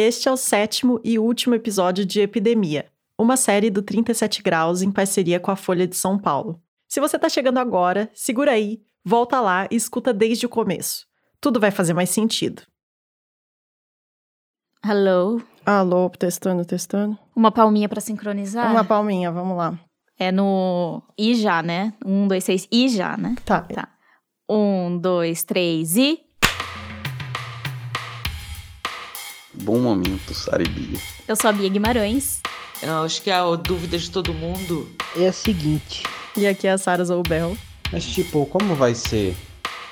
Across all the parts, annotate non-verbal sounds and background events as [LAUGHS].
Este é o sétimo e último episódio de Epidemia, uma série do 37 Graus em parceria com a Folha de São Paulo. Se você está chegando agora, segura aí, volta lá e escuta desde o começo. Tudo vai fazer mais sentido. Hello. Alô, testando, testando. Uma palminha para sincronizar? Uma palminha, vamos lá. É no I já, né? Um, dois, três, I já, né? Tá. Tá. Um, dois, três e. Bom momento, Saribia. Eu sou a Bia Guimarães. Eu acho que a dúvida de todo mundo é a seguinte. E aqui é a Sara Zoubel. Mas tipo, como vai ser?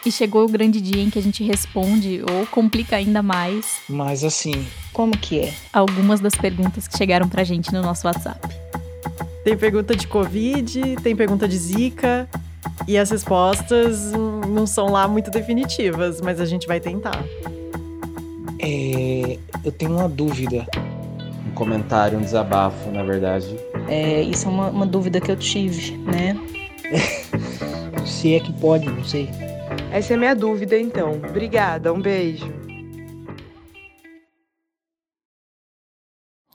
E chegou o grande dia em que a gente responde ou complica ainda mais. Mas assim, como que é? Algumas das perguntas que chegaram pra gente no nosso WhatsApp. Tem pergunta de Covid, tem pergunta de Zika. E as respostas não são lá muito definitivas, mas a gente vai tentar. É, eu tenho uma dúvida. Um comentário, um desabafo, na verdade. É, isso é uma, uma dúvida que eu tive, né? [LAUGHS] Se é que pode, não sei. Essa é minha dúvida, então. Obrigada, um beijo.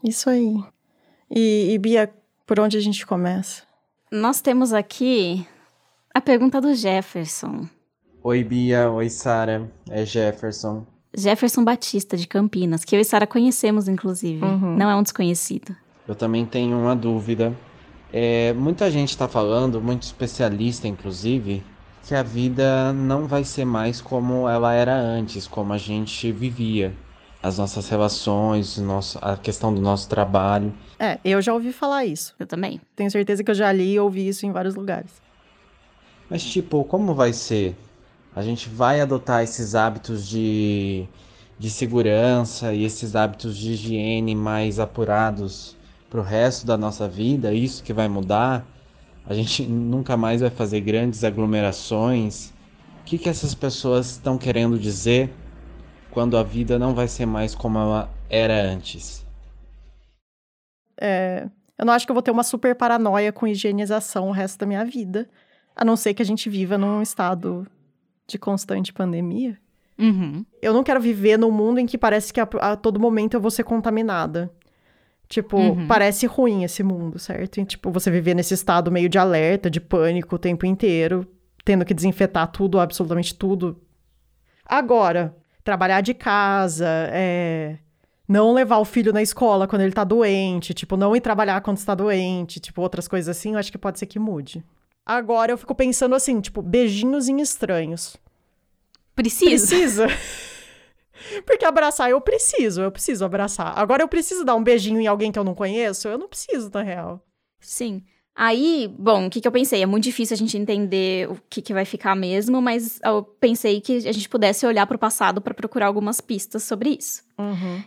Isso aí. E, e Bia, por onde a gente começa? Nós temos aqui a pergunta do Jefferson. Oi, Bia. Oi, Sara. É Jefferson. Jefferson Batista, de Campinas, que eu e Sara conhecemos, inclusive. Uhum. Não é um desconhecido. Eu também tenho uma dúvida. É, muita gente está falando, muito especialista, inclusive, que a vida não vai ser mais como ela era antes, como a gente vivia. As nossas relações, nosso, a questão do nosso trabalho. É, eu já ouvi falar isso. Eu também. Tenho certeza que eu já li e ouvi isso em vários lugares. Mas, tipo, como vai ser? A gente vai adotar esses hábitos de, de segurança e esses hábitos de higiene mais apurados pro resto da nossa vida? Isso que vai mudar? A gente nunca mais vai fazer grandes aglomerações? O que, que essas pessoas estão querendo dizer quando a vida não vai ser mais como ela era antes? É, eu não acho que eu vou ter uma super paranoia com higienização o resto da minha vida. A não ser que a gente viva num estado de constante pandemia. Uhum. Eu não quero viver num mundo em que parece que a, a todo momento eu vou ser contaminada. Tipo, Uhum. parece ruim esse mundo, certo? E, tipo, você viver nesse estado meio de alerta, de pânico o tempo inteiro, tendo que desinfetar tudo, absolutamente tudo. Agora, trabalhar de casa, é, não levar o filho na escola quando ele tá doente, tipo, não ir trabalhar quando está doente, tipo, outras coisas assim, eu acho que pode ser que mude. Agora eu fico pensando assim, tipo, beijinhos em estranhos. Precisa. Precisa. [LAUGHS] Porque abraçar eu preciso, eu preciso abraçar. Agora eu preciso dar um beijinho em alguém que eu não conheço? Eu não preciso, na real. Sim. Aí, bom, o que, que eu pensei? É muito difícil a gente entender o que, que vai ficar mesmo, mas eu pensei que a gente pudesse olhar pro passado para procurar algumas pistas sobre isso.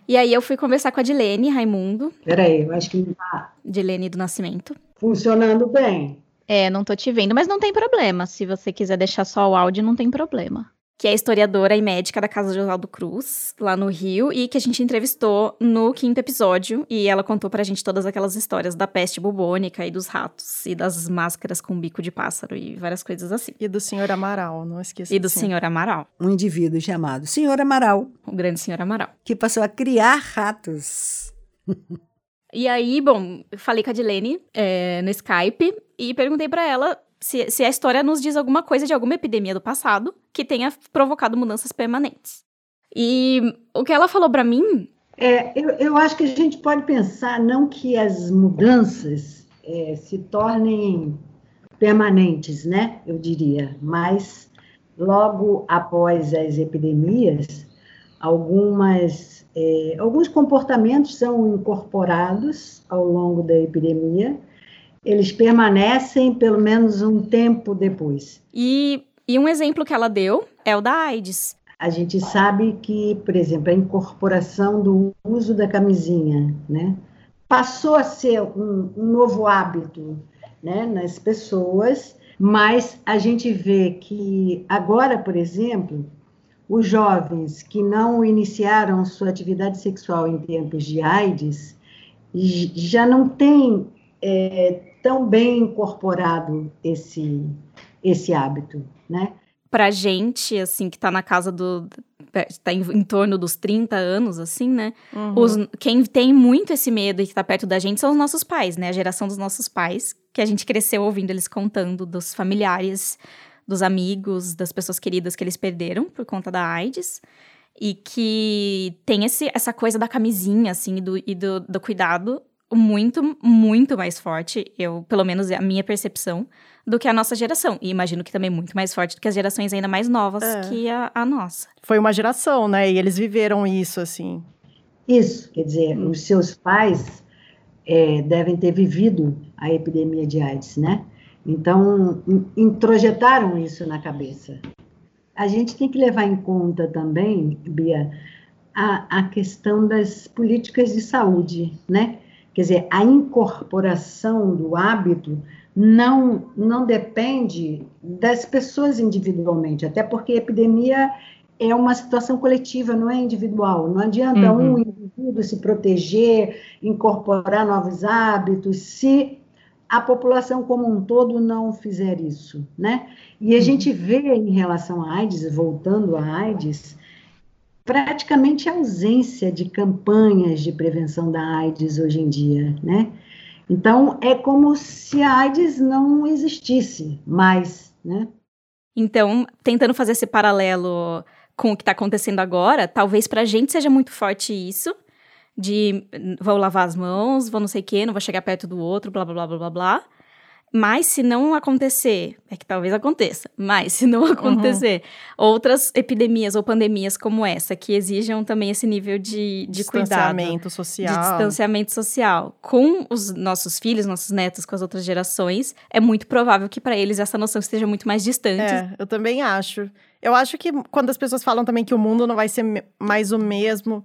E aí eu fui conversar com a Dilene Raimundo, Peraí, eu acho que não tá Dilene do Nascimento. funcionando bem. É, não tô te vendo, mas não tem problema. Se você quiser deixar só o áudio, não tem problema. Que é historiadora e médica da Casa de Oswaldo Cruz, lá no Rio, e que a gente entrevistou no quinto episódio. E ela contou pra gente todas aquelas histórias da peste bubônica e dos ratos, e das máscaras com bico de pássaro e várias coisas assim. E do senhor Amaral, não esqueça. E do senhor Amaral, um indivíduo chamado Senhor Amaral, o grande senhor Amaral. que passou a criar ratos. [LAUGHS] E aí, bom, falei com a Dilene é, no Skype e perguntei pra ela se, se a história nos diz alguma coisa de alguma epidemia do passado que tenha provocado mudanças permanentes. E o que ela falou pra mim É, eu, eu acho que a gente pode pensar não que as mudanças é, se tornem permanentes, né? Eu diria, mas logo após as epidemias, algumas, é, alguns comportamentos são incorporados ao longo da epidemia, eles permanecem pelo menos um tempo depois. E, e um exemplo que ela deu é o da AIDS. A gente sabe que, por exemplo, a incorporação do uso da camisinha, né, passou a ser um, um novo hábito, né, nas pessoas, mas a gente vê que agora, por exemplo, os jovens que não iniciaram sua atividade sexual em tempos de AIDS já não têm é, tão bem incorporado esse esse hábito, né? Pra gente, assim, que tá na casa do, tá em, em torno dos 30 anos, assim, né? Uhum. Os, quem tem muito esse medo e que tá perto da gente são os nossos pais, né? A geração dos nossos pais, que a gente cresceu ouvindo eles contando dos familiares, dos amigos, das pessoas queridas que eles perderam por conta da AIDS. E que tem esse, essa coisa da camisinha, assim, e do, e do, do cuidado muito, muito mais forte, eu, pelo menos é a minha percepção, do que a nossa geração. E imagino que também muito mais forte do que as gerações ainda mais novas É. que a, a nossa. Foi uma geração, né? E eles viveram isso, assim. Isso, quer dizer, os seus pais é, devem ter vivido a epidemia de AIDS, né? Então, in- introjetaram isso na cabeça. A gente tem que levar em conta também, Bia, a, a questão das políticas de saúde, né? Quer dizer, a incorporação do hábito não, não depende das pessoas individualmente, até porque a epidemia é uma situação coletiva, não é individual. Não adianta Uhum. um indivíduo se proteger, incorporar novos hábitos, se a população como um todo não fizer isso, né? E a gente vê em relação à AIDS, voltando à AIDS, praticamente a ausência de campanhas de prevenção da AIDS hoje em dia, né? Então, é como se a AIDS não existisse mais, né? Então, tentando fazer esse paralelo com o que tá acontecendo agora, talvez pra gente seja muito forte isso, de hum, vou lavar as mãos, vou não sei o quê, não vou chegar perto do outro, blá, blá, blá, blá, blá, blá. Mas se não acontecer, é que talvez aconteça, mas se não [LAUGHS] acontecer, outras epidemias ou pandemias como essa, que exijam também esse nível de, de cuidado, Distanciamento de social. distanciamento social, com os nossos filhos, nossos netos, com as outras gerações, é muito provável que pra eles essa noção esteja muito mais distante É, eu também acho. Eu acho que quando as pessoas falam também que o mundo não vai ser mais o mesmo,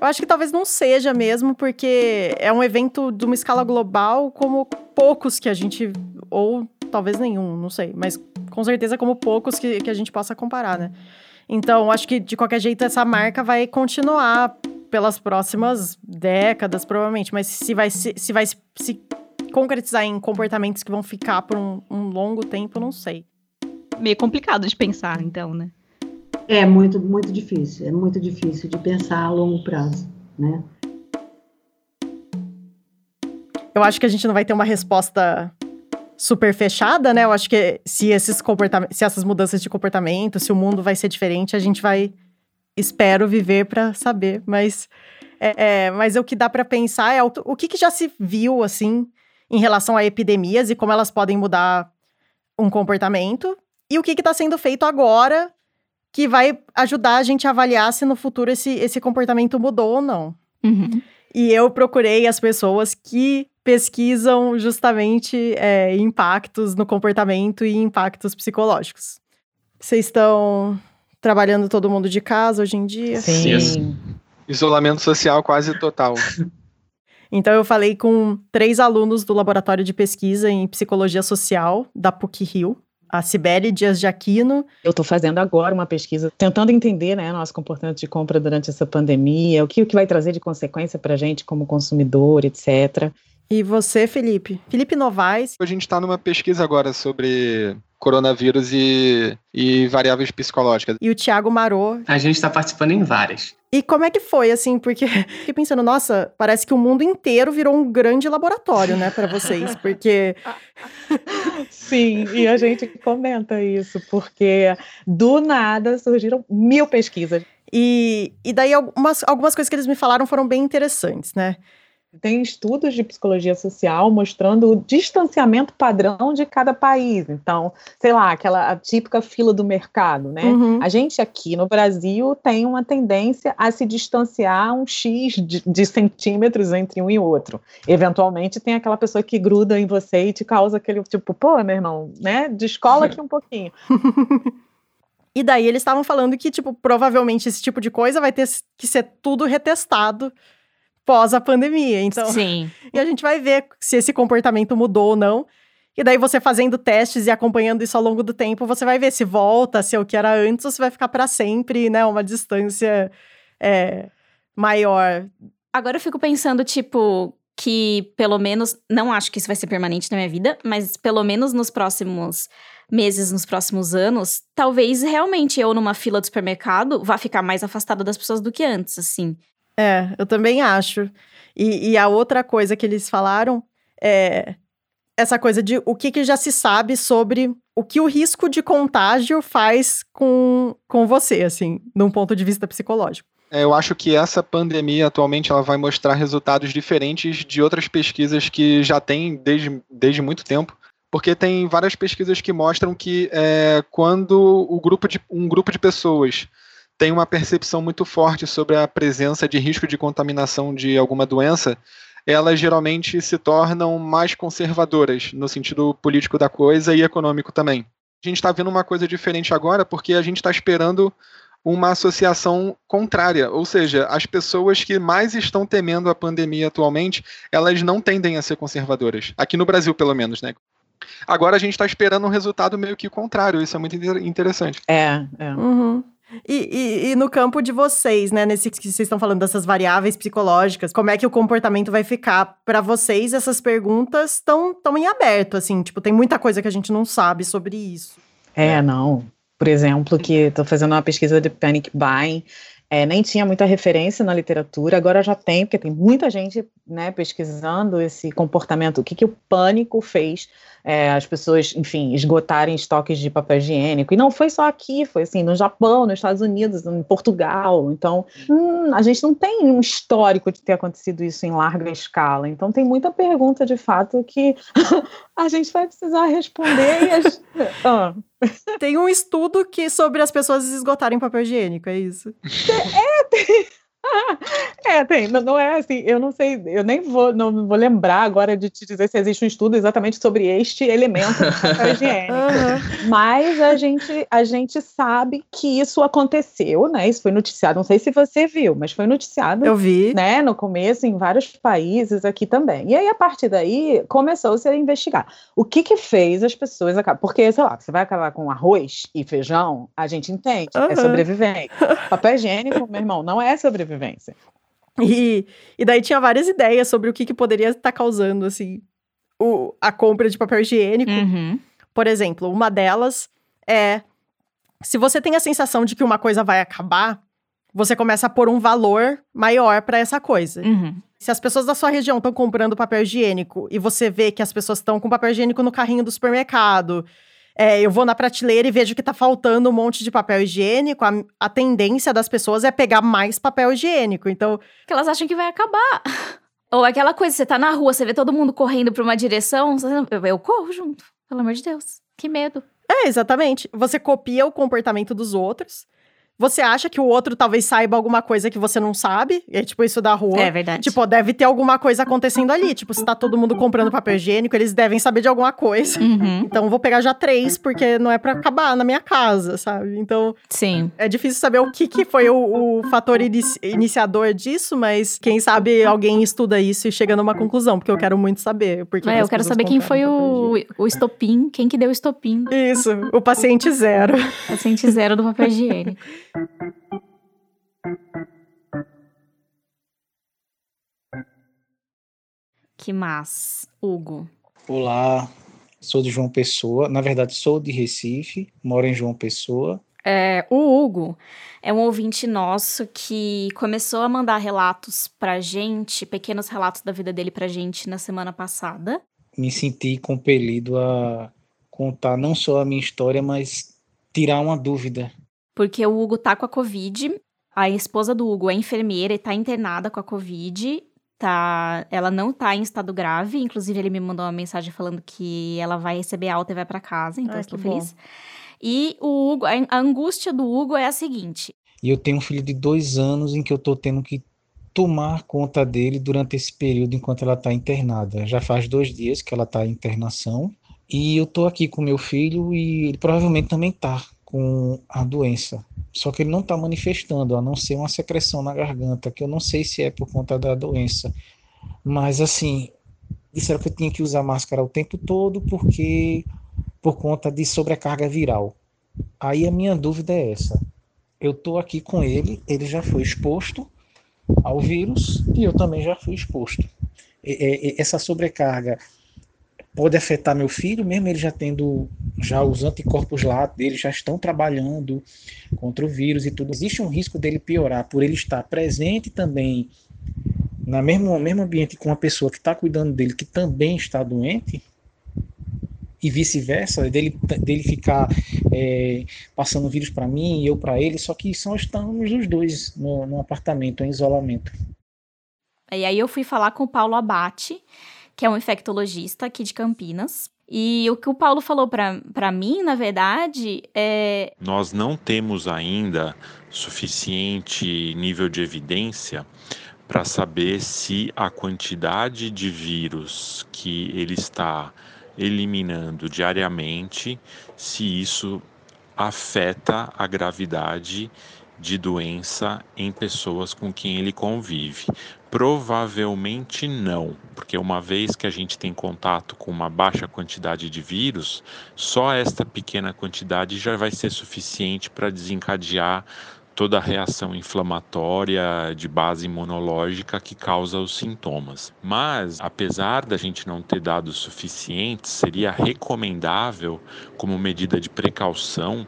eu acho que talvez não seja mesmo, porque é um evento de uma escala global como poucos que a gente. Ou talvez nenhum, não sei. Mas com certeza como poucos que, que a gente possa comparar, né? Então, acho que de qualquer jeito essa marca vai continuar pelas próximas décadas, provavelmente. Mas se vai se, se vai se, concretizar em comportamentos que vão ficar por um, um longo tempo, não sei. Meio complicado de pensar, então, né? É muito, muito difícil, é muito difícil de pensar a longo prazo, né? Eu acho que a gente não vai ter uma resposta super fechada, né? Eu acho que se esses comportamentos, se essas mudanças de comportamento, se o mundo vai ser diferente, a gente vai, espero, viver para saber. Mas, é, é, mas o que dá para pensar é o, o que, que já se viu assim em relação a epidemias e como elas podem mudar um comportamento e o que está sendo feito agora que vai ajudar a gente a avaliar se no futuro esse, esse comportamento mudou ou não. Uhum. E eu procurei as pessoas que pesquisam justamente é, impactos no comportamento e impactos psicológicos. Vocês estão trabalhando todo mundo de casa hoje em dia? Sim. Isolamento social quase total. Então eu falei com três alunos do laboratório de pesquisa em psicologia social da PUC Rio, a Sibeli Dias de Aquino. Eu estou fazendo agora uma pesquisa tentando entender né, nosso comportamento de compra durante essa pandemia, o que, o que vai trazer de consequência para a gente como consumidor, etc. E você, Felipe? Felipe Novaes. A gente está numa pesquisa agora sobre coronavírus e, e variáveis psicológicas. E o Tiago Marô. A gente está participando em várias. E como é que foi, assim? Porque [LAUGHS] fiquei pensando, nossa, parece que o mundo inteiro virou um grande laboratório, né, para vocês. Porque. [LAUGHS] Sim, e a gente comenta isso, porque do nada surgiram mil pesquisas. E, e daí algumas, algumas coisas que eles me falaram foram bem interessantes, né? Tem estudos de psicologia social mostrando o distanciamento padrão de cada país. Então, sei lá, aquela típica fila do mercado, né? Uhum. A gente aqui no Brasil tem uma tendência a se distanciar um X de, de, centímetros entre um e outro. Eventualmente tem aquela pessoa que gruda em você e te causa aquele tipo, pô, meu irmão, né? Descola aqui um pouquinho. [LAUGHS] e daí eles estavam falando que, tipo, provavelmente esse tipo de coisa vai ter que ser tudo retestado pós a pandemia. Então, Sim. [LAUGHS] E a gente vai ver se esse comportamento mudou ou não. E daí você fazendo testes e acompanhando isso ao longo do tempo, você vai ver se volta, se é o que era antes, ou se vai ficar para sempre, né? Uma distância é, maior. Agora eu fico pensando, tipo, que pelo menos, não acho que isso vai ser permanente na minha vida, mas pelo menos nos próximos meses, nos próximos anos, talvez realmente eu numa fila do supermercado vá ficar mais afastada das pessoas do que antes, assim. É, eu também acho. E, e a outra coisa que eles falaram é essa coisa de o que, que já se sabe sobre o que o risco de contágio faz com, com você, assim, num ponto de vista psicológico. É, eu acho que essa pandemia atualmente ela vai mostrar resultados diferentes de outras pesquisas que já tem desde, desde muito tempo, porque tem várias pesquisas que mostram que é, quando o grupo de, um grupo de pessoas tem uma percepção muito forte sobre a presença de risco de contaminação de alguma doença, elas geralmente se tornam mais conservadoras no sentido político da coisa e econômico também. A gente está vendo uma coisa diferente agora porque a gente está esperando uma associação contrária, ou seja, as pessoas que mais estão temendo a pandemia atualmente, elas não tendem a ser conservadoras, aqui no Brasil pelo menos, né? Agora a gente está esperando um resultado meio que contrário, isso é muito interessante. É, é. Uhum. E, e, e, no campo de vocês, né, nesse que vocês estão falando dessas variáveis psicológicas, como é que o comportamento vai ficar para vocês? Essas perguntas estão tão em aberto, assim, tipo, tem muita coisa que a gente não sabe sobre isso. É, não por exemplo, que estou fazendo uma pesquisa de panic buying, é, nem tinha muita referência na literatura, agora já tem, porque tem muita gente né, pesquisando esse comportamento, o que, que o pânico fez é, as pessoas, enfim, esgotarem estoques de papel higiênico. E não foi só aqui, foi assim, no Japão, nos Estados Unidos, em Portugal. Então, hum, a gente não tem um histórico de ter acontecido isso em larga escala. Então, tem muita pergunta, de fato, que [LAUGHS] a gente vai precisar responder. E as... [LAUGHS] ah. Tem um estudo que sobre as pessoas esgotarem papel higiênico, é isso? É, tem. É, tem, não é assim, eu não sei, eu nem vou, não vou lembrar agora de te dizer se existe um estudo exatamente sobre este elemento [LAUGHS] higiênico. Uhum. Mas a gente, a gente sabe que isso aconteceu, né? Isso foi noticiado, não sei se você viu, mas foi noticiado. Eu vi. Né, no começo, em vários países aqui também. E aí, a partir daí, começou-se a investigar. O que que fez as pessoas acabar? Porque, sei lá, você vai acabar com arroz e feijão, a gente entende, uhum. é sobrevivente. Papel higiênico, meu irmão, não é sobrevivente sobrevivência. E, e daí tinha várias ideias sobre o que, que poderia estar causando, assim, o, a compra de papel higiênico. Uhum. Por exemplo, uma delas é: se você tem a sensação de que uma coisa vai acabar, você começa a pôr um valor maior para essa coisa. Uhum. Se as pessoas da sua região estão comprando papel higiênico e você vê que as pessoas estão com papel higiênico no carrinho do supermercado, é, eu vou na prateleira e vejo que tá faltando um monte de papel higiênico, a, a tendência das pessoas é pegar mais papel higiênico. Então. Que elas acham que vai acabar. [LAUGHS] Ou aquela coisa, você tá na rua, você vê todo mundo correndo pra uma direção, eu, eu corro junto. Pelo amor de Deus. Que medo. É, exatamente. Você copia o comportamento dos outros você acha que o outro talvez saiba alguma coisa que você não sabe, é tipo isso da rua. É verdade. Tipo, deve ter alguma coisa acontecendo ali. Tipo, se tá todo mundo comprando papel higiênico, eles devem saber de alguma coisa. Uhum. Então, vou pegar já três, porque não é para acabar na minha casa, sabe? Então, sim. É difícil saber o que, que foi o, o fator inici iniciador disso, mas quem sabe alguém estuda isso e chega numa conclusão, porque eu quero muito saber. Porque é, eu quero saber quem foi o, o estopim, quem que deu o estopim. Isso, o paciente zero. paciente zero do papel higiênico. [LAUGHS] Que mais, Hugo? Olá, sou de João Pessoa. Na verdade, sou de Recife, moro em João Pessoa. É, o Hugo é um ouvinte nosso que começou a mandar relatos pra gente, pequenos relatos da vida dele pra gente na semana passada. Me senti compelido a contar não só a minha história, mas tirar uma dúvida porque o Hugo tá com a Covid. A esposa do Hugo é enfermeira e tá internada com a Covid. Tá, ela não tá em estado grave. Inclusive, ele me mandou uma mensagem falando que ela vai receber alta e vai para casa. Então, Ai, estou feliz. Bom. E o Hugo, a angústia do Hugo é a seguinte. E eu tenho um filho de dois anos em que eu tô tendo que tomar conta dele durante esse período enquanto ela está internada. Já faz dois dias que ela está em internação e eu tô aqui com meu filho e ele provavelmente também tá com a doença. Só que ele não está manifestando, a não ser uma secreção na garganta, que eu não sei se é por conta da doença. Mas assim, disseram que eu tinha que usar máscara o tempo todo porque por conta de sobrecarga viral. Aí a minha dúvida é essa. Eu estou aqui com ele, ele já foi exposto ao vírus e eu também já fui exposto. é, é, essa sobrecarga pode afetar meu filho, mesmo ele já tendo já os anticorpos lá dele já estão trabalhando contra o vírus e tudo. Existe um risco dele piorar por ele estar presente também na mesmo mesmo ambiente com uma pessoa que está cuidando dele que também está doente e vice-versa, dele, dele ficar é, passando vírus para mim e eu para ele, só que só estamos os dois no, no apartamento, em isolamento. E aí eu fui falar com o Paulo Abate, que é um infectologista aqui de Campinas. E o que o Paulo falou para mim, na verdade, é. Nós não temos ainda suficiente nível de evidência para saber se a quantidade de vírus que ele está eliminando diariamente, se isso afeta a gravidade de doença em pessoas com quem ele convive. Provavelmente não, porque uma vez que a gente tem contato com uma baixa quantidade de vírus, só esta pequena quantidade já vai ser suficiente para desencadear toda a reação inflamatória de base imunológica que causa os sintomas. Mas, apesar da gente não ter dados suficientes, seria recomendável, como medida de precaução,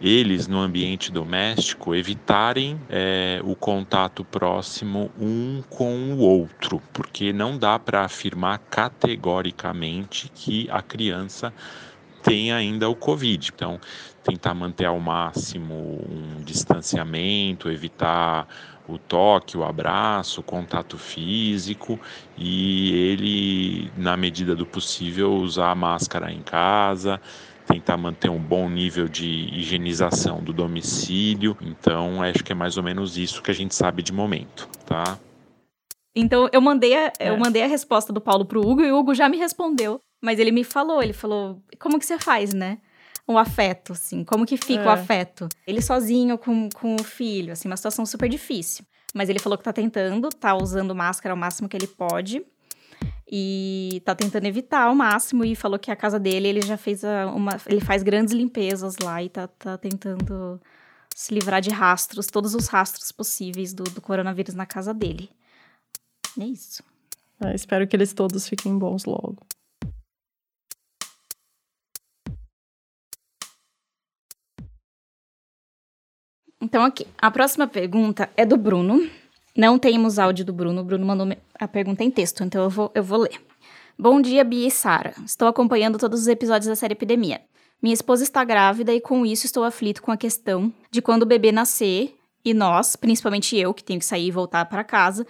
eles no ambiente doméstico evitarem é, o contato próximo um com o outro, porque não dá para afirmar categoricamente que a criança tem ainda o Covid. Então, tentar manter ao máximo um distanciamento, evitar o toque, o abraço, o contato físico e ele, na medida do possível, usar a máscara em casa, tentar manter um bom nível de higienização do domicílio. Então, acho que é mais ou menos isso que a gente sabe de momento, tá? Então, eu mandei a, é. eu mandei a resposta do Paulo pro Hugo e o Hugo já me respondeu. Mas ele me falou, ele falou, como que você faz, né? O afeto, assim, como que fica é. o afeto. Ele sozinho com, com o filho, assim, uma situação super difícil. Mas ele falou que tá tentando, tá usando máscara ao máximo que ele pode. E tá tentando evitar ao máximo. E falou que a casa dele, ele já fez uma. Ele faz grandes limpezas lá e tá, tá tentando se livrar de rastros, todos os rastros possíveis do, do coronavírus na casa dele. É isso. É, espero que eles todos fiquem bons logo. Então, aqui, a próxima pergunta é do Bruno. Não temos áudio do Bruno. O Bruno mandou a pergunta em texto, então eu vou, eu vou ler. Bom dia, Bia e Sara. Estou acompanhando todos os episódios da série Epidemia. Minha esposa está grávida e com isso estou aflito com a questão de quando o bebê nascer e nós, principalmente eu, que tenho que sair e voltar para casa,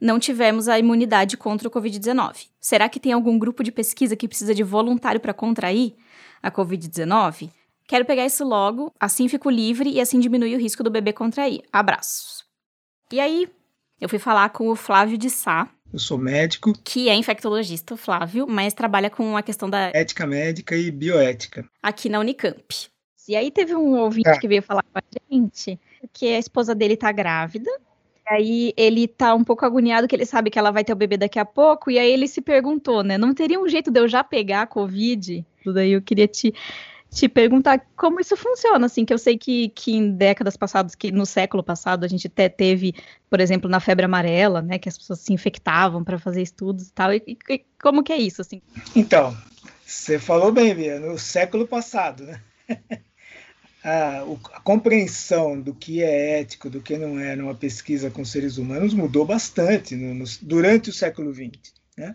não tivemos a imunidade contra o Covid-19. Será que tem algum grupo de pesquisa que precisa de voluntário para contrair a Covid-19? Quero pegar isso logo, assim fico livre e assim diminui o risco do bebê contrair. Abraços. E aí, eu fui falar com o Flávio de Sá. Eu sou médico. Que é infectologista, o Flávio, mas trabalha com a questão da ética médica e bioética. Aqui na Unicamp. E aí teve um ouvinte ah. que veio falar com a gente que a esposa dele tá grávida. E aí ele tá um pouco agoniado que ele sabe que ela vai ter o bebê daqui a pouco. E aí ele se perguntou, né? Não teria um jeito de eu já pegar a Covid? Tudo aí eu queria te te perguntar como isso funciona, assim, que eu sei que, que em décadas passadas, que no século passado, a gente até teve, por exemplo, na febre amarela, né, que as pessoas se infectavam para fazer estudos e tal, e, e, como que é isso, assim? Então, você falou bem, Bia, no século passado, né? [LAUGHS] a, a, compreensão do que é ético, do que não é numa pesquisa com seres humanos mudou bastante no, no, durante o século XX, né?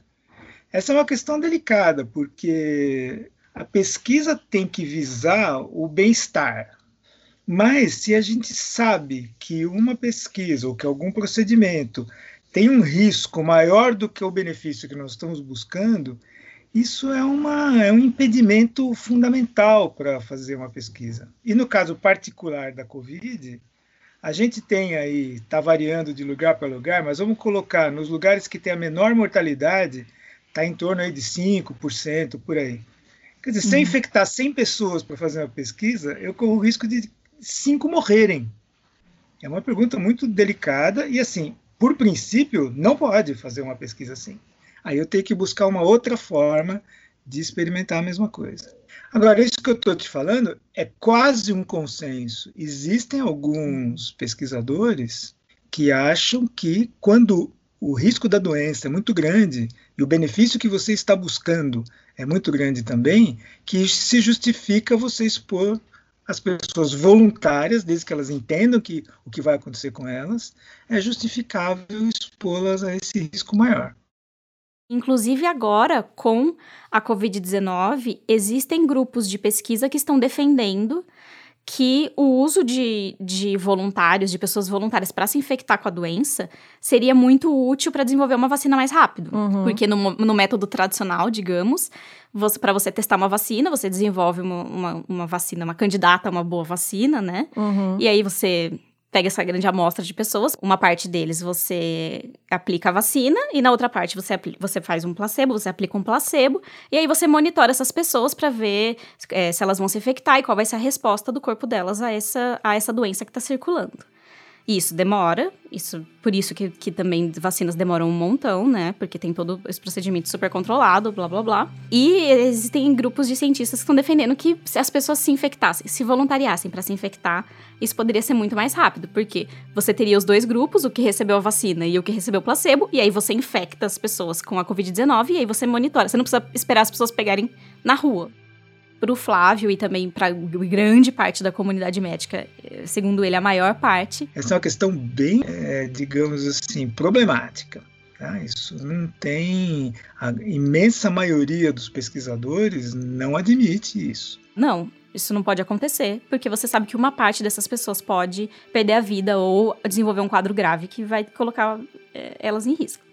Essa é uma questão delicada, porque a pesquisa tem que visar o bem-estar. Mas se a gente sabe que uma pesquisa ou que algum procedimento tem um risco maior do que o benefício que nós estamos buscando, isso é, uma, é um impedimento fundamental para fazer uma pesquisa. E no caso particular da Covid, a gente tem aí, está variando de lugar para lugar, mas vamos colocar nos lugares que tem a menor mortalidade, está em torno aí de 5% por aí. Quer dizer, se eu uhum. infectar 100 pessoas para fazer uma pesquisa, eu corro o risco de cinco morrerem. É uma pergunta muito delicada e, assim, por princípio, não pode fazer uma pesquisa assim. Aí eu tenho que buscar uma outra forma de experimentar a mesma coisa. Agora, isso que eu estou te falando é quase um consenso. Existem alguns pesquisadores que acham que quando o risco da doença é muito grande e o benefício que você está buscando é muito grande também, que se justifica você expor as pessoas voluntárias, desde que elas entendam que, o que vai acontecer com elas, é justificável expô-las a esse risco maior. Inclusive agora, com a Covid-19, existem grupos de pesquisa que estão defendendo que o uso de, de voluntários, de pessoas voluntárias para se infectar com a doença, seria muito útil para desenvolver uma vacina mais rápido. Uhum. Porque no, no método tradicional, digamos, para você testar uma vacina, você desenvolve uma, uma, uma, vacina, uma candidata a uma boa vacina, né? Uhum. E aí você pega essa grande amostra de pessoas, uma parte deles você aplica a vacina e na outra parte você, você faz um placebo, você aplica um placebo e aí você monitora essas pessoas para ver é, se elas vão se infectar e qual vai ser a resposta do corpo delas a essa, a essa doença que está circulando. Isso demora, isso, por isso que, que também vacinas demoram um montão, né? Porque tem todo esse procedimento super controlado, blá blá blá. E existem grupos de cientistas que estão defendendo que se as pessoas se infectassem, se voluntariassem para se infectar, isso poderia ser muito mais rápido, porque você teria os dois grupos, o que recebeu a vacina e o que recebeu o placebo, e aí você infecta as pessoas com a Covid-19 e aí você monitora. Você não precisa esperar as pessoas pegarem na rua para o Flávio e também para grande parte da comunidade médica, eh, segundo ele, a maior parte. Essa é uma questão bem, é, digamos assim, problemática. Tá? Isso não tem. A imensa maioria dos pesquisadores não admite isso. Não, isso não pode acontecer, porque você sabe que uma parte dessas pessoas pode perder a vida ou desenvolver um quadro grave que vai colocar é, elas em risco.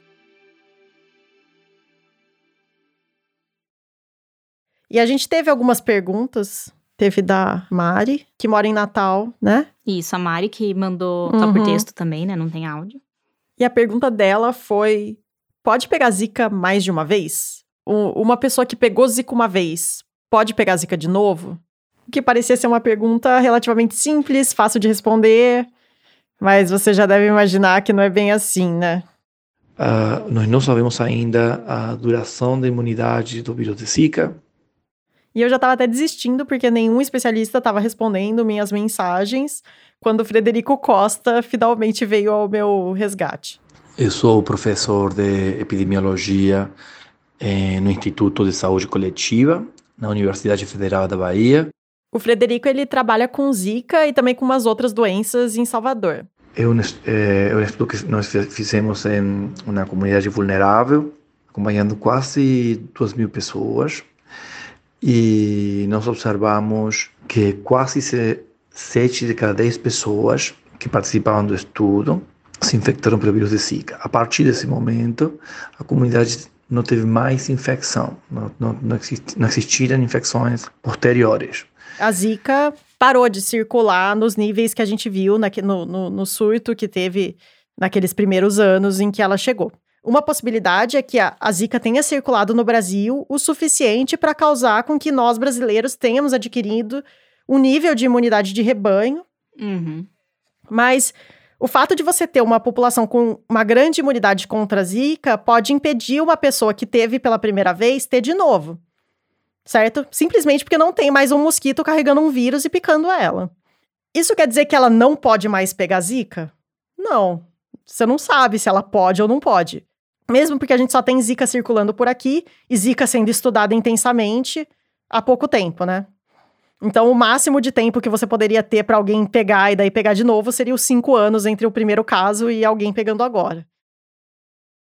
E a gente teve algumas perguntas. Teve da Mari, que mora em Natal, né? Isso, a Mari que mandou uhum. só por texto também, né? Não tem áudio. E a pergunta dela foi: pode pegar zika mais de uma vez? uma pessoa que pegou zika uma vez, pode pegar zika de novo? Que parecia ser uma pergunta relativamente simples, fácil de responder, mas você já deve imaginar que não é bem assim, né? Uh, nós não sabemos ainda a duração da imunidade do vírus de Zika, e eu já estava até desistindo, porque nenhum especialista estava respondendo minhas mensagens, quando o Frederico Costa finalmente veio ao meu resgate. Eu sou professor de epidemiologia eh, no Instituto de Saúde Coletiva, na Universidade Federal da Bahia. O Frederico ele trabalha com Zika e também com umas outras doenças em Salvador. É um, é, um estudo que nós fizemos em uma comunidade vulnerável, acompanhando quase duas mil pessoas e nós observamos que quase sete de cada dez pessoas que participavam do estudo se infectaram pelo vírus de Zika. A partir desse momento, a comunidade não teve mais infecção, não, não, não, não existiram infecções posteriores. A Zika parou de circular nos níveis que a gente viu na, no, no, no surto que teve naqueles primeiros anos em que ela chegou. Uma possibilidade é que a, a Zika tenha circulado no Brasil o suficiente para causar com que nós brasileiros tenhamos adquirido um nível de imunidade de rebanho. Uhum. Mas o fato de você ter uma população com uma grande imunidade contra a Zika pode impedir uma pessoa que teve pela primeira vez ter de novo. Certo? Simplesmente porque não tem mais um mosquito carregando um vírus e picando ela. Isso quer dizer que ela não pode mais pegar Zika? Não. Você não sabe se ela pode ou não pode. Mesmo porque a gente só tem Zika circulando por aqui e Zika sendo estudada intensamente há pouco tempo, né? Então, o máximo de tempo que você poderia ter para alguém pegar e daí pegar de novo seria os cinco anos entre o primeiro caso e alguém pegando agora.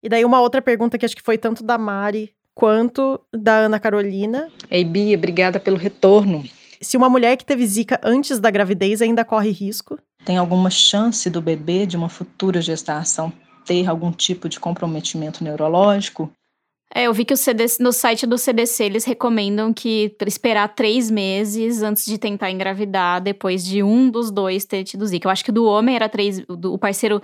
E daí, uma outra pergunta que acho que foi tanto da Mari quanto da Ana Carolina. Ei, Bia, obrigada pelo retorno. Se uma mulher que teve Zika antes da gravidez ainda corre risco? Tem alguma chance do bebê de uma futura gestação ter algum tipo de comprometimento neurológico. É, eu vi que CDC, no site do CDC eles recomendam que esperar três meses antes de tentar engravidar, depois de um dos dois ter tido Zika. Eu acho que do homem era três, do, o parceiro,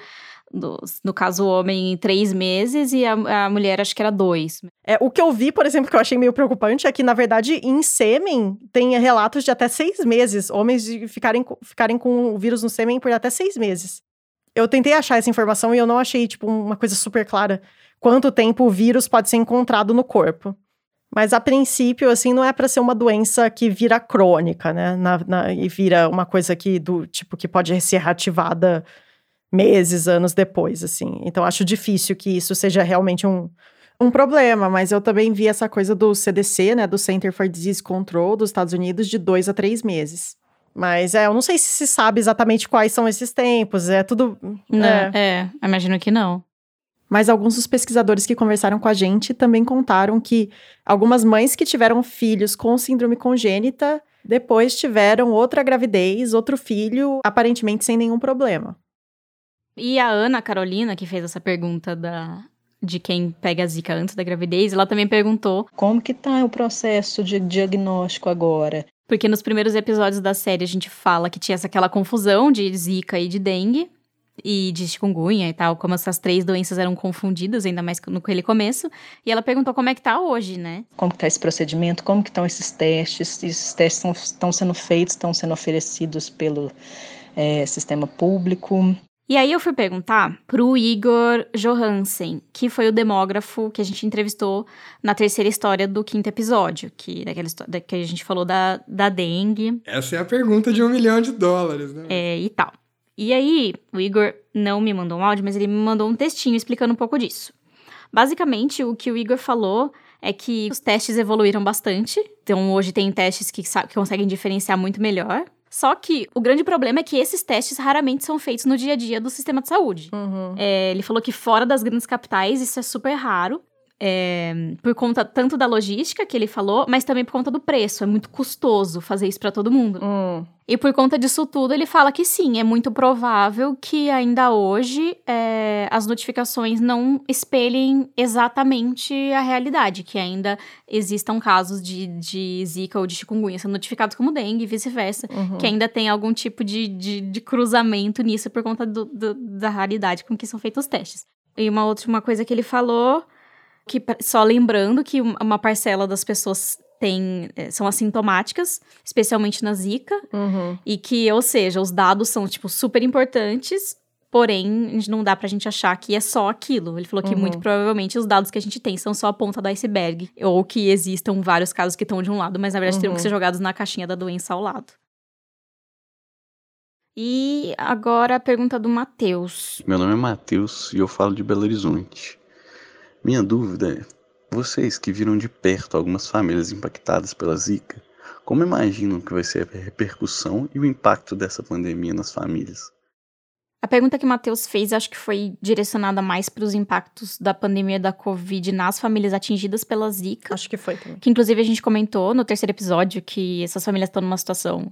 do, no caso o homem, três meses e a, a mulher acho que era dois. É, o que eu vi, por exemplo, que eu achei meio preocupante é que, na verdade, em sêmen tem relatos de até seis meses, homens ficarem, ficarem com o vírus no sêmen por até seis meses. Eu tentei achar essa informação e eu não achei, tipo, uma coisa super clara quanto tempo o vírus pode ser encontrado no corpo. Mas a princípio, assim, não é para ser uma doença que vira crônica, né? Na, na, e vira uma coisa que do tipo que pode ser reativada meses, anos depois, assim. Então, acho difícil que isso seja realmente um, um problema, mas eu também vi essa coisa do CDC, né, do Center for Disease Control dos Estados Unidos, de dois a três meses. Mas é, eu não sei se se sabe exatamente quais são esses tempos, é tudo. Não, é. é, imagino que não. Mas alguns dos pesquisadores que conversaram com a gente também contaram que algumas mães que tiveram filhos com síndrome congênita depois tiveram outra gravidez, outro filho, aparentemente sem nenhum problema. E a Ana Carolina, que fez essa pergunta da, de quem pega a zika antes da gravidez, ela também perguntou como que tá o processo de diagnóstico agora? Porque nos primeiros episódios da série a gente fala que tinha aquela confusão de zika e de dengue e de chikungunya e tal, como essas três doenças eram confundidas, ainda mais no aquele começo. E ela perguntou como é que tá hoje, né? Como que tá esse procedimento, como que estão esses testes, esses testes estão sendo feitos, estão sendo oferecidos pelo é, sistema público. E aí eu fui perguntar pro Igor Johansen, que foi o demógrafo que a gente entrevistou na terceira história do quinto episódio, que daquela história que a gente falou da, da dengue. Essa é a pergunta de um milhão de dólares, né? É, e tal. E aí, o Igor não me mandou um áudio, mas ele me mandou um textinho explicando um pouco disso. Basicamente, o que o Igor falou é que os testes evoluíram bastante. Então, hoje tem testes que, que conseguem diferenciar muito melhor. Só que o grande problema é que esses testes raramente são feitos no dia a dia do sistema de saúde. Uhum. É, ele falou que fora das grandes capitais isso é super raro. É, por conta tanto da logística que ele falou, mas também por conta do preço. É muito custoso fazer isso para todo mundo. Hum. E por conta disso tudo, ele fala que sim, é muito provável que ainda hoje é, as notificações não espelhem exatamente a realidade, que ainda existam casos de, de zika ou de chikungunya sendo notificados como dengue e vice-versa, uhum. que ainda tem algum tipo de, de, de cruzamento nisso por conta do, do, da realidade com que são feitos os testes. E uma outra uma coisa que ele falou que só lembrando que uma parcela das pessoas tem, eh, são assintomáticas, especialmente na Zika, uhum. e que, ou seja, os dados são, tipo, super importantes, porém, não dá pra gente achar que é só aquilo. Ele falou que uhum. muito provavelmente os dados que a gente tem são só a ponta do iceberg, ou que existam vários casos que estão de um lado, mas na verdade uhum. teriam que ser jogados na caixinha da doença ao lado. E agora a pergunta do Matheus. Meu nome é Matheus e eu falo de Belo Horizonte. Minha dúvida é: vocês que viram de perto algumas famílias impactadas pela Zika, como imaginam que vai ser a repercussão e o impacto dessa pandemia nas famílias? A pergunta que o Matheus fez acho que foi direcionada mais para os impactos da pandemia da Covid nas famílias atingidas pela Zika. Acho que foi também. Que inclusive a gente comentou no terceiro episódio que essas famílias estão numa situação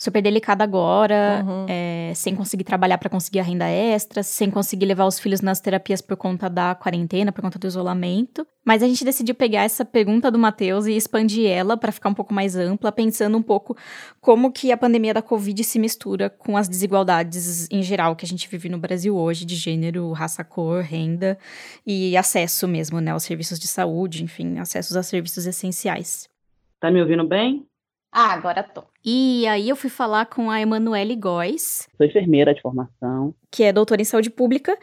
super delicada agora, uhum. é, sem conseguir trabalhar para conseguir a renda extra, sem conseguir levar os filhos nas terapias por conta da quarentena, por conta do isolamento. Mas a gente decidiu pegar essa pergunta do Matheus e expandir ela para ficar um pouco mais ampla, pensando um pouco como que a pandemia da Covid se mistura com as desigualdades em geral que a gente vive no Brasil hoje, de gênero, raça, cor, renda e acesso mesmo, né, aos serviços de saúde, enfim, acessos a serviços essenciais. Tá me ouvindo bem? Ah, agora tô. E aí eu fui falar com a Emanuele Góes. Sou enfermeira de formação. Que é doutora em saúde pública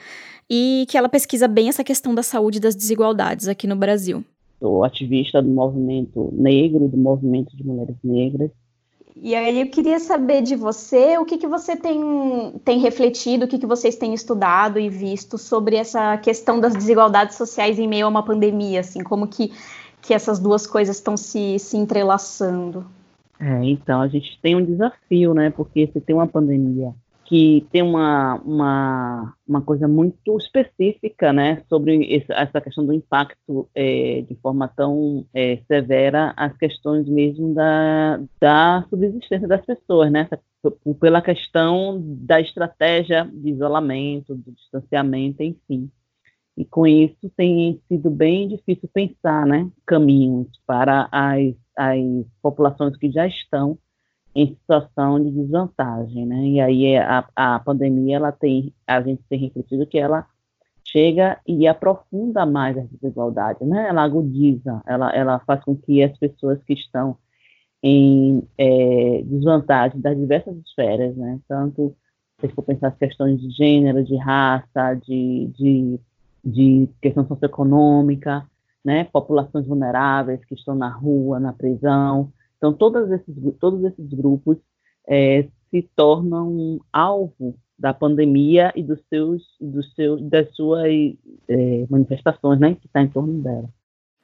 e que ela pesquisa bem essa questão da saúde e das desigualdades aqui no Brasil. Sou ativista do movimento negro, do movimento de mulheres negras. E aí eu queria saber de você o que, que você tem, tem refletido, o que, que vocês têm estudado e visto sobre essa questão das desigualdades sociais em meio a uma pandemia, assim, como que, que essas duas coisas estão se, se entrelaçando. É, então, a gente tem um desafio, né? Porque você tem uma pandemia que tem uma, uma, uma coisa muito específica, né? Sobre essa questão do impacto é, de forma tão é, severa as questões mesmo da, da subsistência das pessoas, né? Pela questão da estratégia de isolamento, do distanciamento, enfim. E com isso tem sido bem difícil pensar, né? Caminhos para as as populações que já estão em situação de desvantagem, né? E aí a, a pandemia, ela tem, a gente tem refletido que ela chega e aprofunda mais as desigualdades, né? Ela agudiza, ela, ela faz com que as pessoas que estão em é, desvantagem das diversas esferas, né? Tanto se for pensar as questões de gênero, de raça, de, de, de questão socioeconômica, né, populações vulneráveis que estão na rua, na prisão. Então, todos esses, todos esses grupos é, se tornam alvo da pandemia e dos seus, dos seus, das suas é, manifestações, né, que está em torno dela.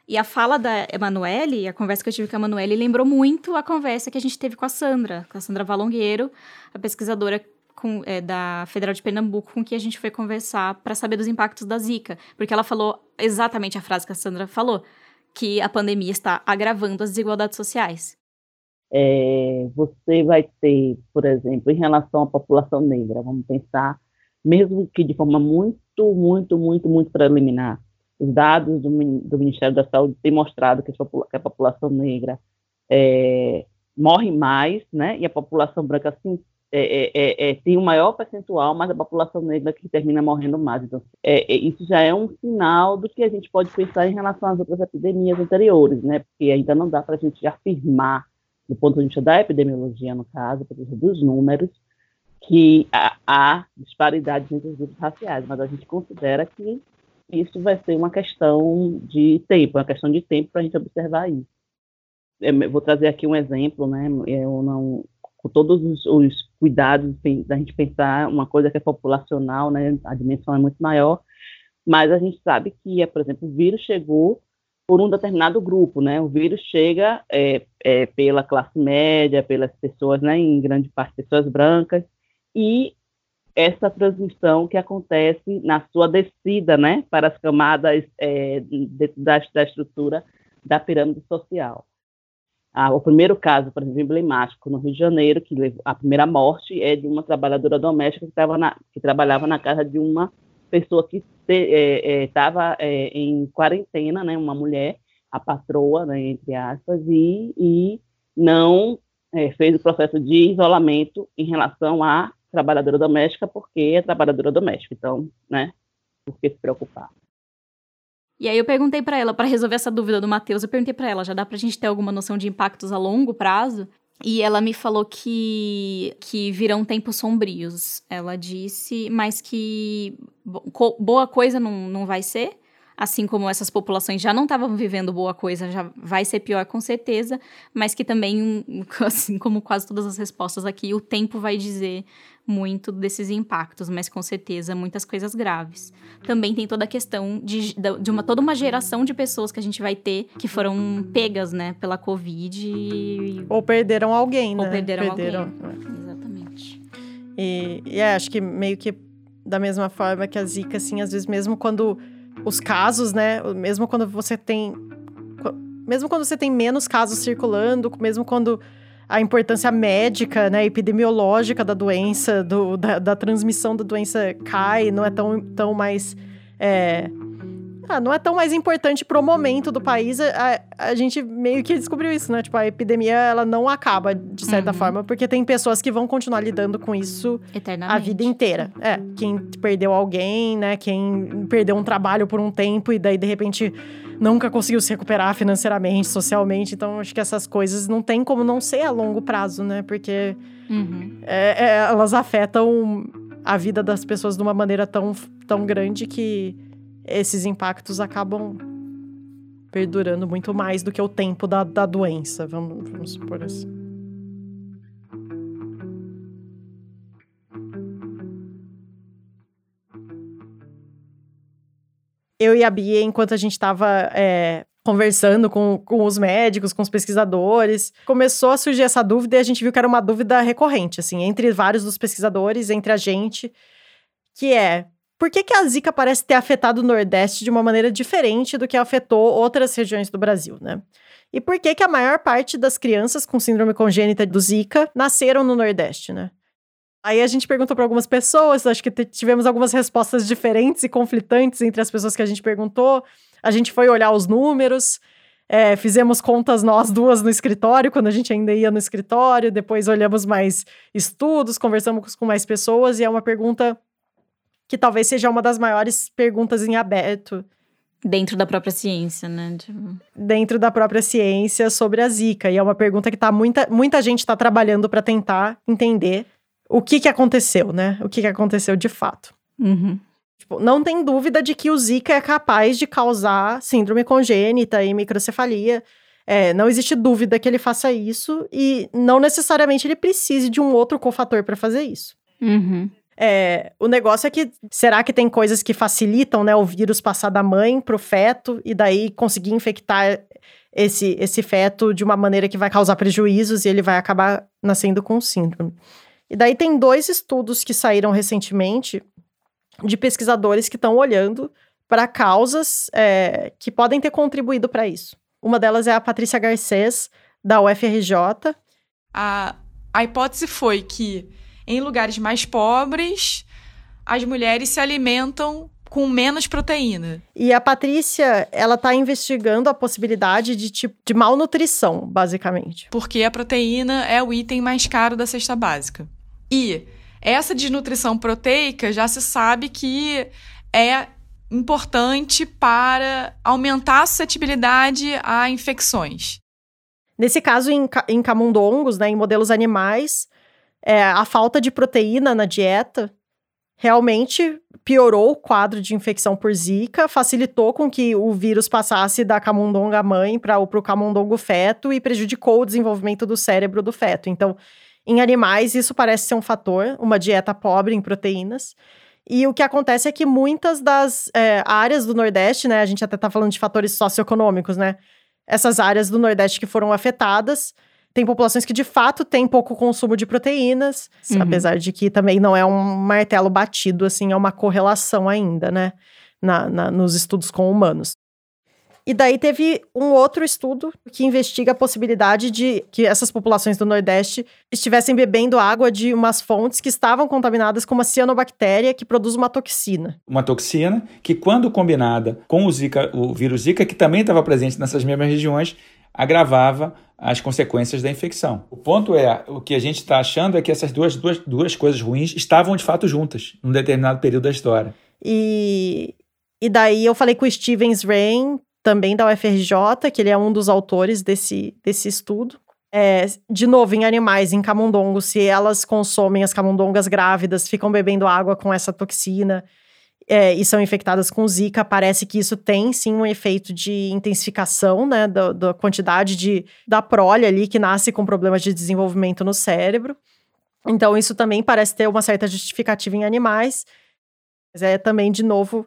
E a fala da Emanuele, a conversa que eu tive com a Emanuele, lembrou muito a conversa que a gente teve com a Sandra, com a Sandra Valongueiro, a pesquisadora com, é, da Federal de Pernambuco, com que a gente foi conversar para saber dos impactos da Zika. Porque ela falou exatamente a frase que a Sandra falou, que a pandemia está agravando as desigualdades sociais. É, você vai ter, por exemplo, em relação à população negra, vamos pensar, mesmo que de forma muito, muito, muito, muito preliminar, os dados do, do Ministério da Saúde têm mostrado que a população negra é, morre mais, né? E a população branca, assim, é, é, é, é, tem um maior percentual, mas a população negra que termina morrendo mais. Então, é, isso já é um sinal do que a gente pode pensar em relação às outras epidemias anteriores, né? Porque ainda não dá para a gente afirmar, do ponto de vista da epidemiologia, no caso, dos números, que há disparidades entre os grupos raciais, mas a gente considera que isso vai ser uma questão de tempo, uma questão de tempo para a gente observar isso. Eu vou trazer aqui um exemplo, né? Eu não, com todos os, os cuidados da gente pensar uma coisa que é populacional, né? A dimensão é muito maior, mas a gente sabe que, é, por exemplo, o vírus chegou por um determinado grupo, né? O vírus chega é, é, pela classe média, pelas pessoas, né? Em grande parte pessoas brancas e essa transmissão que acontece na sua descida, né, para as camadas é, da, da, estrutura da pirâmide social. Ah, o primeiro caso, por exemplo, emblemático no Rio de Janeiro, que levou, a primeira morte é de uma trabalhadora doméstica que, na, que trabalhava na casa de uma pessoa que estava é, é, é, em quarentena, né, uma mulher, a patroa, né, entre aspas, e, e não é, fez o processo de isolamento em relação à trabalhadora doméstica porque é trabalhadora doméstica. Então, né? Por que se preocupar? E aí eu perguntei para ela, para resolver essa dúvida do Matheus, eu perguntei para ela, já dá pra gente ter alguma noção de impactos a longo prazo? E ela me falou que, que virão tempos sombrios. Ela disse, mas que boa coisa não, não vai ser, assim como essas populações já não estavam vivendo boa coisa, já vai ser pior com certeza, mas que também, [LAUGHS] assim como quase todas as respostas aqui, o tempo vai dizer muito desses impactos, mas com certeza muitas coisas graves. Também tem toda a questão de, de uma, toda uma geração de pessoas que a gente vai ter que foram pegas, né, pela Covid. E... Ou perderam alguém, né? Ou perderam, perderam alguém. É. Exatamente. E, e é, acho que meio que da mesma forma que a Zika, assim, às vezes mesmo quando os casos, né, mesmo quando você tem... Mesmo quando você tem menos casos circulando, mesmo quando a importância médica, né, epidemiológica da doença, do, da, da, transmissão da doença cai, não é tão, tão mais. É, ah, não é tão mais importante pro momento do país. A, a, gente meio que descobriu isso, né? Tipo, a epidemia, ela não acaba, de certa uhum. forma, porque tem pessoas que vão continuar lidando com isso a vida inteira. É, quem perdeu alguém, né? Quem perdeu um trabalho por um tempo e daí, de repente, nunca conseguiu se recuperar financeiramente, socialmente. Então, acho que essas coisas não tem como não ser a longo prazo, né? Porque uhum. é, é, elas afetam a vida das pessoas de uma maneira tão, tão grande que esses impactos acabam perdurando muito mais do que o tempo da, da doença, vamos, vamos supor assim. eu e a Bia, enquanto a gente estava é, conversando com, com os médicos, com os pesquisadores, começou a surgir essa dúvida e a gente viu que era uma dúvida recorrente, assim, entre vários dos pesquisadores, entre a gente, que é por que, que a Zika parece ter afetado o Nordeste de uma maneira diferente do que afetou outras regiões do Brasil, né? E por que, que a maior parte das crianças com síndrome congênita do Zika nasceram no Nordeste, né? Aí a gente perguntou para algumas pessoas, acho que tivemos algumas respostas diferentes e conflitantes entre as pessoas que a gente perguntou. A gente foi olhar os números, é, fizemos contas nós duas no escritório, quando a gente ainda ia no escritório, depois olhamos mais estudos, conversamos com mais pessoas, e é uma pergunta que talvez seja uma das maiores perguntas em aberto. Dentro da própria ciência, né? Tipo... Dentro da própria ciência sobre a Zika. E é uma pergunta que tá muita, muita gente está trabalhando para tentar entender o que que aconteceu, né? O que que aconteceu de fato. Uhum. Tipo, não tem dúvida de que o Zika é capaz de causar síndrome congênita e microcefalia. É, não existe dúvida que ele faça isso e não necessariamente ele precise de um outro cofator para fazer isso. Uhum. É, o negócio é que será que tem coisas que facilitam, né, o vírus passar da mãe pro feto e daí conseguir infectar esse, esse feto de uma maneira que vai causar prejuízos e ele vai acabar nascendo com síndrome. E daí tem dois estudos que saíram recentemente de pesquisadores que estão olhando para causas é, que podem ter contribuído para isso. Uma delas é a Patrícia Garcês, da UFRJ. A, a hipótese foi que em lugares mais pobres, as mulheres se alimentam com menos proteína. E a Patrícia, ela está investigando a possibilidade de tipo de malnutrição, basicamente. Porque a proteína é o item mais caro da cesta básica. E essa desnutrição proteica já se sabe que é importante para aumentar a suscetibilidade a infecções. Nesse caso, em, em camundongos, né, em modelos animais, é, a falta de proteína na dieta realmente piorou o quadro de infecção por zika, facilitou com que o vírus passasse da camundonga mãe para o camundongo feto e prejudicou o desenvolvimento do cérebro do feto. Então, em animais, isso parece ser um fator, uma dieta pobre em proteínas. E o que acontece é que muitas das é, áreas do Nordeste, né, a gente até está falando de fatores socioeconômicos, né, essas áreas do Nordeste que foram afetadas, tem populações que de fato têm pouco consumo de proteínas, uhum. apesar de que também não é um martelo batido, assim, é uma correlação ainda, né, na, na, nos estudos com humanos. E daí teve um outro estudo que investiga a possibilidade de que essas populações do Nordeste estivessem bebendo água de umas fontes que estavam contaminadas com uma cianobactéria que produz uma toxina. Uma toxina que, quando combinada com o, Zika, o vírus Zika, que também estava presente nessas mesmas regiões, agravava as consequências da infecção. O ponto é, o que a gente está achando é que essas duas, duas, duas coisas ruins estavam de fato juntas, num determinado período da história. E, e daí eu falei com o Stevens Rain, também da UFRJ, que ele é um dos autores desse, desse estudo. É, de novo, em animais, em camundongos, se elas consomem as camundongas grávidas, ficam bebendo água com essa toxina é, e são infectadas com Zika, parece que isso tem sim um efeito de intensificação, né, da, da quantidade de, da prole ali que nasce com problemas de desenvolvimento no cérebro. Então, isso também parece ter uma certa justificativa em animais. Mas é também, de novo,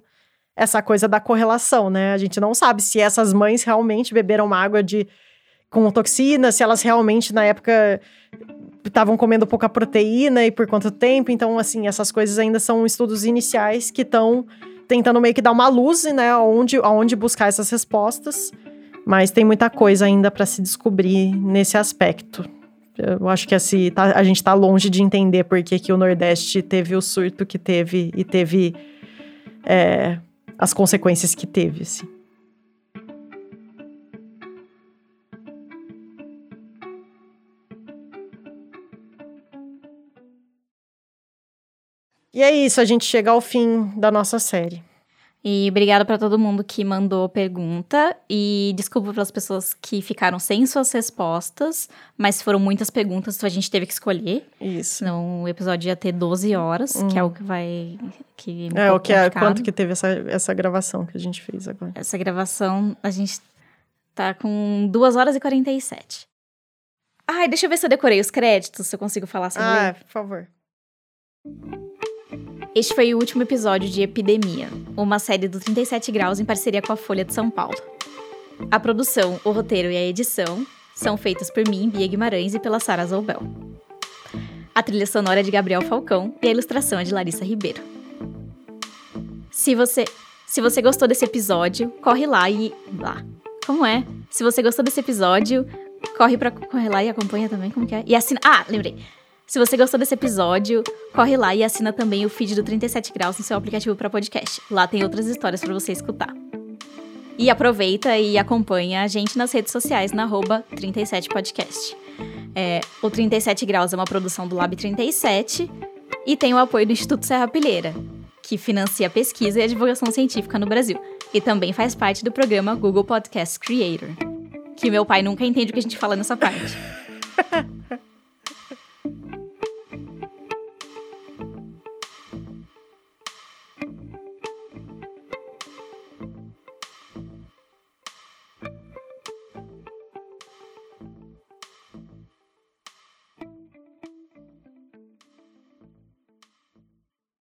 essa coisa da correlação, né? A gente não sabe se essas mães realmente beberam água de com toxina, se elas realmente na época estavam comendo pouca proteína e por quanto tempo. Então, assim, essas coisas ainda são estudos iniciais que estão tentando meio que dar uma luz, né, aonde, aonde buscar essas respostas. Mas tem muita coisa ainda para se descobrir nesse aspecto. Eu acho que assim, tá, a gente está longe de entender por que, que o Nordeste teve o surto que teve e teve é, as consequências que teve, assim. E é isso, a gente chega ao fim da nossa série. E obrigada para todo mundo que mandou pergunta. E desculpa pelas pessoas que ficaram sem suas respostas. Mas foram muitas perguntas, então a gente teve que escolher. Isso. Senão o episódio ia ter 12 horas, que é o que vai. Que é, o que é quanto que teve essa, essa gravação que a gente fez agora. Essa gravação, a gente tá com 2 horas e 47. Ai, deixa eu ver se eu decorei os créditos, se eu consigo falar sem Ah, por favor. Este foi o último episódio de Epidemia, uma série do 37 Graus em parceria com a Folha de São Paulo. A produção, o roteiro e a edição são feitas por mim, Bia Guimarães, e pela Sara Zoubel. A trilha sonora é de Gabriel Falcão e a ilustração é de Larissa Ribeiro. Se você, se você gostou desse episódio, corre lá e lá. Como é? Se você gostou desse episódio, corre para corre lá e acompanha também, como que é? E assina. Ah, lembrei. Se você gostou desse episódio, corre lá e assina também o feed do 37 Graus no seu aplicativo para podcast. Lá tem outras histórias para você escutar. E aproveita e acompanha a gente nas redes sociais na 37podcast. É, o 37 Graus é uma produção do Lab 37 e tem o apoio do Instituto Serra Pilheira, que financia a pesquisa e a divulgação científica no Brasil. E também faz parte do programa Google Podcast Creator. Que meu pai nunca entende o que a gente fala nessa parte. [LAUGHS]